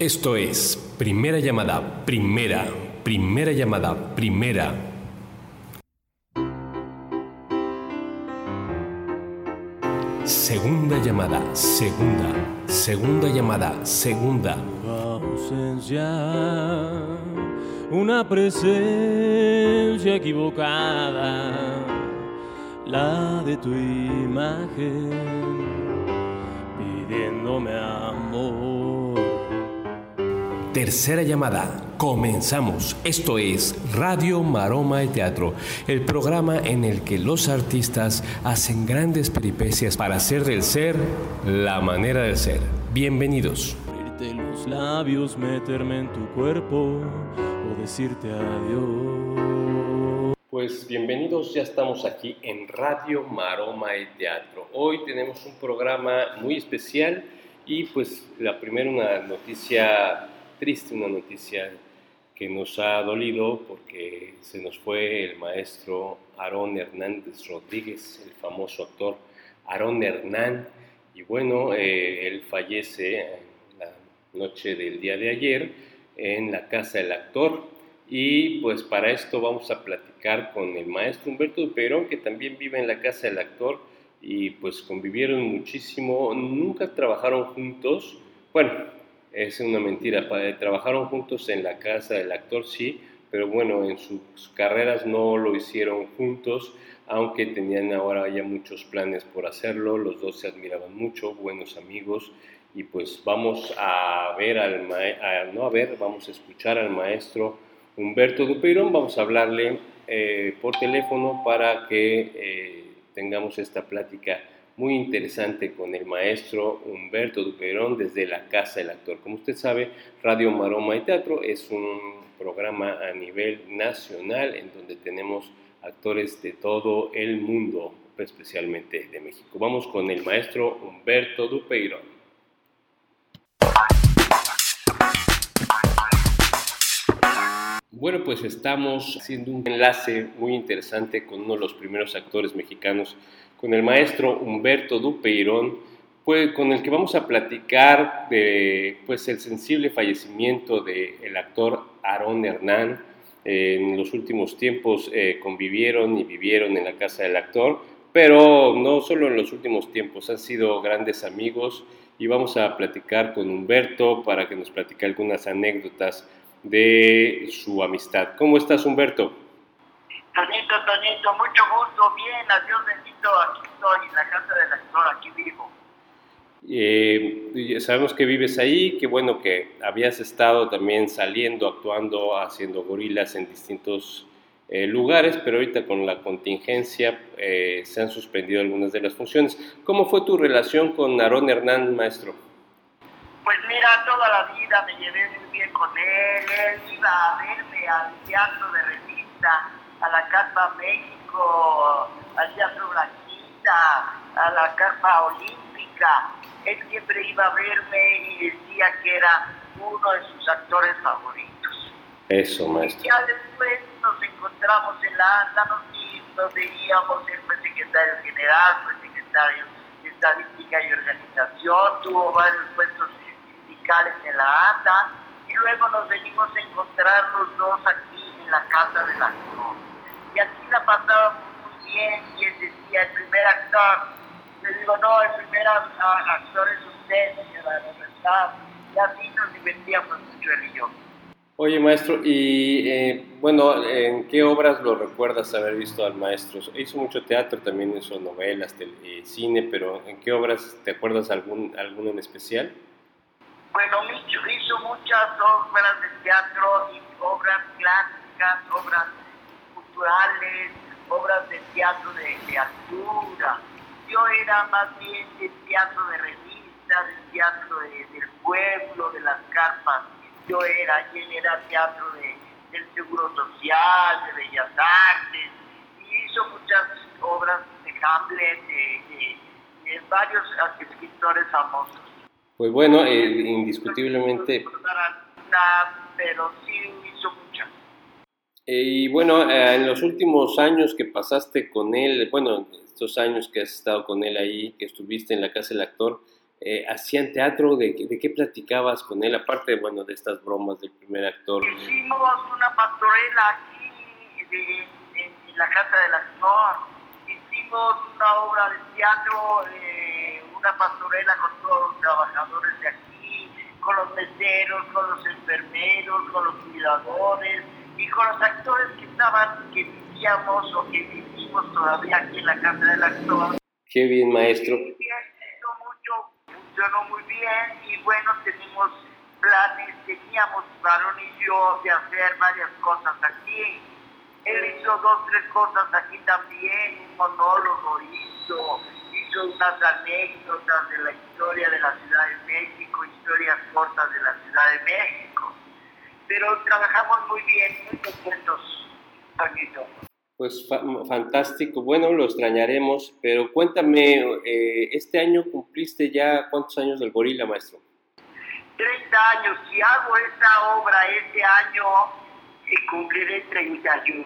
Esto es Primera Llamada, Primera, Primera Llamada, Primera. Segunda llamada, segunda, segunda llamada, segunda. ausencia, una presencia equivocada, la de tu imagen, pidiéndome amor. Tercera llamada. Comenzamos. Esto es Radio Maroma y Teatro, el programa en el que los artistas hacen grandes peripecias para hacer del ser la manera de ser. Bienvenidos. Abrirte los labios, meterme en tu cuerpo o decirte adiós. Pues bienvenidos, ya estamos aquí en Radio Maroma y Teatro. Hoy tenemos un programa muy especial y pues la primera una noticia triste, una noticia que nos ha dolido porque se nos fue el maestro Aarón Hernández Rodríguez, el famoso actor Aarón Hernán. Y bueno, eh, él fallece la noche del día de ayer en la casa del actor. Y pues para esto vamos a platicar con el maestro Humberto Perón, que también vive en la casa del actor y pues convivieron muchísimo, nunca trabajaron juntos. Bueno, es una mentira. Trabajaron juntos en la casa del actor, sí, pero bueno, en sus carreras no lo hicieron juntos, aunque tenían ahora ya muchos planes por hacerlo. Los dos se admiraban mucho, buenos amigos. Y pues vamos a ver al maestro, no a ver, vamos a escuchar al maestro Humberto Dupeirón. Vamos a hablarle eh, por teléfono para que eh, tengamos esta plática muy interesante con el maestro Humberto Duperón desde la Casa del Actor. Como usted sabe, Radio Maroma y Teatro es un programa a nivel nacional en donde tenemos actores de todo el mundo, especialmente de México. Vamos con el maestro Humberto Dupeirón. Bueno, pues estamos haciendo un enlace muy interesante con uno de los primeros actores mexicanos con el maestro Humberto Dupeirón, pues, con el que vamos a platicar de pues, el sensible fallecimiento del actor Aarón Hernán. en los últimos tiempos eh, convivieron y vivieron en la casa del actor, pero no solo en los últimos tiempos, han sido grandes amigos y vamos a platicar con Humberto para que nos platique algunas anécdotas de su amistad. ¿Cómo estás, Humberto? Tonito, Tonito, mucho gusto, bien, adiós bendito, aquí estoy, en la casa del actor, aquí vivo. Eh, sabemos que vives ahí, que bueno que habías estado también saliendo, actuando, haciendo gorilas en distintos eh, lugares, pero ahorita con la contingencia eh, se han suspendido algunas de las funciones. ¿Cómo fue tu relación con Aarón Hernán, maestro? Pues mira, toda la vida me llevé muy bien con él, él iba a verme al teatro de revista, a la Carpa México, al Teatro Blanquita, a la Carpa Olímpica. Él siempre iba a verme y decía que era uno de sus actores favoritos. Eso, maestro. Y ya después nos encontramos en la ANDA, nos, nos veíamos, él fue secretario general, fue secretario de Estadística y Organización, tuvo varios puestos sindicales en la ANDA, y luego nos venimos a encontrar los dos aquí en la casa del actor y así la pasábamos muy bien y él decía, el primer actor, le digo, no, el primer actor es usted, señora, verdad. Y así nos divertíamos mucho él y yo. Oye, maestro, y eh, bueno, ¿en qué obras lo recuerdas haber visto al maestro? Hizo mucho teatro, también hizo novelas, tele, cine, pero ¿en qué obras te acuerdas algún, en especial? Bueno, hizo muchas obras de teatro y obras clásicas, obras culturales, obras de teatro de, altura. Yo era más bien de teatro de revista, de teatro de, del pueblo, de las carpas. Yo era, y él era teatro de, del Seguro Social, de Bellas Artes, y hizo muchas obras de Hamlet, de varios escritores famosos. Pues bueno, eh, indiscutiblemente... Pero sí hizo muchas. Eh, y bueno, eh, en los últimos años que pasaste con él, bueno, estos años que has estado con él ahí, que estuviste en la casa del actor, eh, hacían teatro, ¿de, ¿de, qué platicabas con él? Aparte, bueno, de estas bromas del primer actor. Hicimos una pastorela aquí de, en la Casa del Actor. Hicimos una obra de teatro, eh, una pastorela con todos los trabajadores de aquí, con los meseros, con los enfermeros, con los cuidadores y con los actores que estaban, que vivíamos o que vivimos todavía aquí en la Casa del Actor. Qué bien, maestro funcionó muy bien y bueno, tenemos planes, teníamos varón y yo de hacer varias cosas aquí. Él hizo dos, tres cosas aquí también, un monólogo hizo, hizo unas anécdotas de la historia de la Ciudad de México, historias cortas de la Ciudad de México. Pero trabajamos muy bien, muy contentos, Paquito. Pues fantástico, bueno, lo extrañaremos, pero cuéntame, eh, este año cumpliste ya cuántos años del gorila, maestro? 30 años, si hago esta obra este año, cumpliré 31.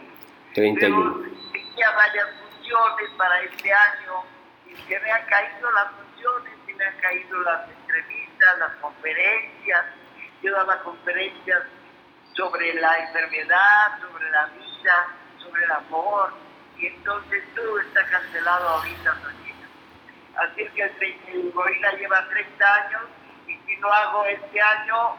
31. Pero tenía varias funciones para este año se me han caído las funciones, se me han caído las entrevistas, las conferencias. Yo daba conferencias sobre la enfermedad, sobre la vida sobre el amor, y entonces todo está cancelado ahorita, Así es que el, gorila lleva 30 años, y si no hago este año,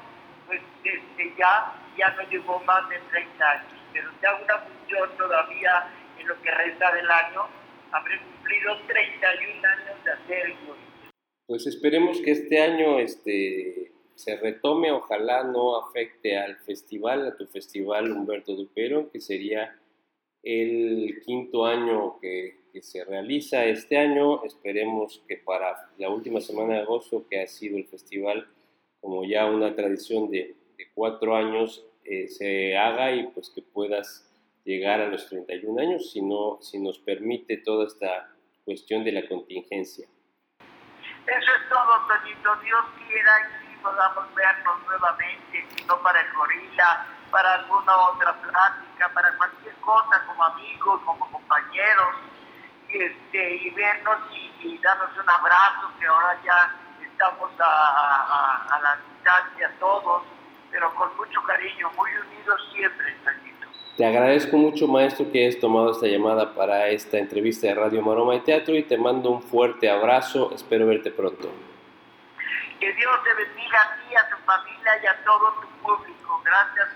pues este, ya, ya no llevo más de 30 años. Pero si hago una función todavía en lo que resta del año, habré cumplido 31 años de hacer el gorila. Pues esperemos que este año este, se retome, ojalá no afecte al festival, a tu festival Humberto Dupero, que sería el quinto año que, se realiza este año. Esperemos que para la última semana de agosto, que ha sido el festival como ya una tradición de, cuatro años, eh, se haga y pues que puedas llegar a los 31 años, si, si nos permite toda esta cuestión de la contingencia. Eso es todo, Toñito. Dios quiera y podamos vernos nuevamente, no para el gorila, para alguna otra plática, para cualquier cosa, como amigos, como compañeros, y, este, y vernos y, darnos un abrazo, que ahora ya estamos a, a, la distancia todos, pero con mucho cariño, muy unidos siempre, Te agradezco mucho, maestro, que hayas tomado esta llamada para esta entrevista de Radio Maroma y Teatro y te mando un fuerte abrazo. Espero verte pronto. Que Dios te bendiga a ti, a tu familia y a todo tu público. Gracias,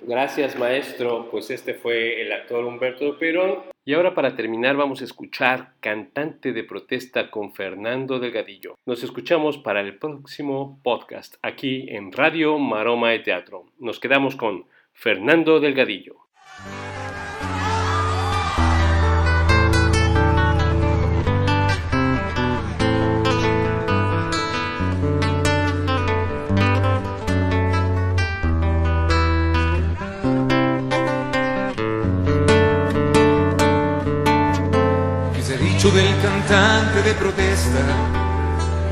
Gracias, maestro. Pues este fue el actor Humberto Perón. Y ahora para terminar vamos a escuchar Cantante de protesta con Fernando Delgadillo. Nos escuchamos para el próximo podcast aquí en Radio Maroma de Teatro. Nos quedamos con Fernando Delgadillo. del cantante de protesta,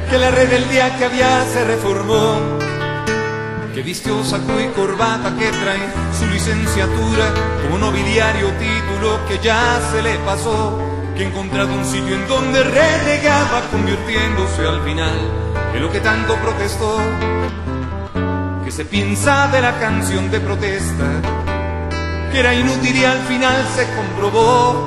que la rebeldía que había se reformó, que vistió saco y corbata, que trae su licenciatura como nobiliario título que ya se le pasó, que ha encontrado un sitio en donde renegaba convirtiéndose al final en lo que tanto protestó, que se piensa de la canción de protesta, que era inútil y al final se comprobó.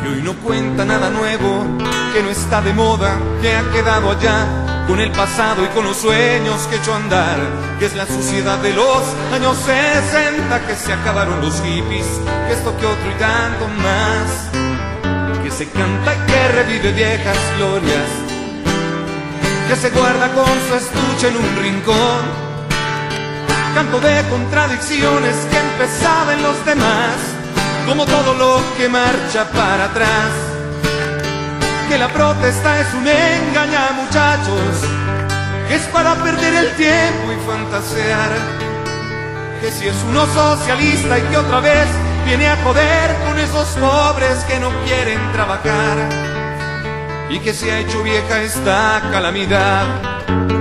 Que hoy no cuenta nada nuevo, que no está de moda, que ha quedado allá con el pasado y con los sueños que echó a andar, que es la suciedad de los años 60, que se acabaron los hippies, que esto que otro y tanto más, que se canta y que revive viejas glorias, que se guarda con su estuche en un rincón, canto de contradicciones que empezaba en los demás como todo lo que marcha para atrás. Que la protesta es un engaña, muchachos, es para perder el tiempo y fantasear. Que si es uno socialista y que otra vez viene a joder con esos pobres que no quieren trabajar. Y que se ha hecho vieja esta calamidad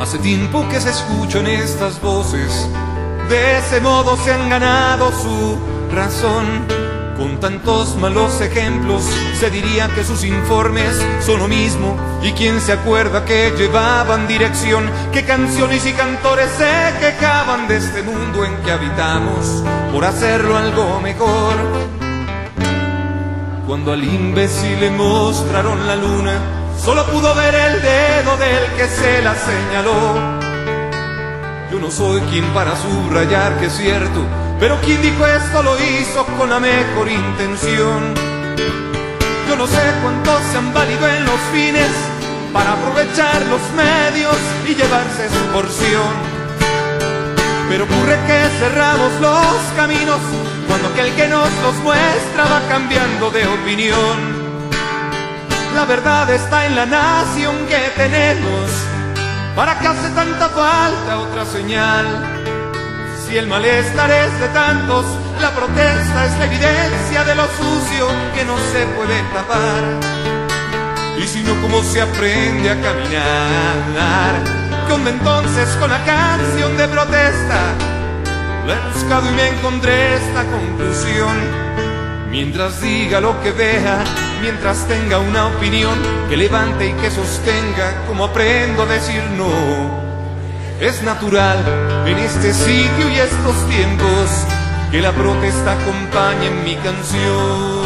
Hace tiempo que se escuchan estas voces De ese modo se han ganado su razón. Con tantos malos ejemplos se diría que sus informes son lo mismo. Y quién se acuerda que llevaban dirección, que canciones y cantores se quejaban de este mundo en que habitamos por hacerlo algo mejor. Cuando al imbécil le mostraron la luna, solo pudo ver el dedo del que se la señaló. Yo no soy quien para subrayar que es cierto, pero quien dijo esto lo hizo con la mejor intención. Yo no sé cuántos se han valido en los fines para aprovechar los medios y llevarse su porción. Pero ocurre que cerramos los caminos cuando aquel que nos los muestra va cambiando de opinión. La verdad está en la nación que tenemos. ¿Para qué hace tanta falta otra señal? Si el malestar es de tantos, la protesta es la evidencia de lo sucio que no se puede tapar. Y si no, ¿cómo se aprende a caminar? ¿Qué onda entonces con la canción de protesta? La he buscado y me encontré esta conclusión. Mientras diga lo que vea, mientras tenga una opinión que levante y que sostenga, como aprendo a decir no. Es natural en este sitio y estos tiempos que la protesta acompañe en mi canción.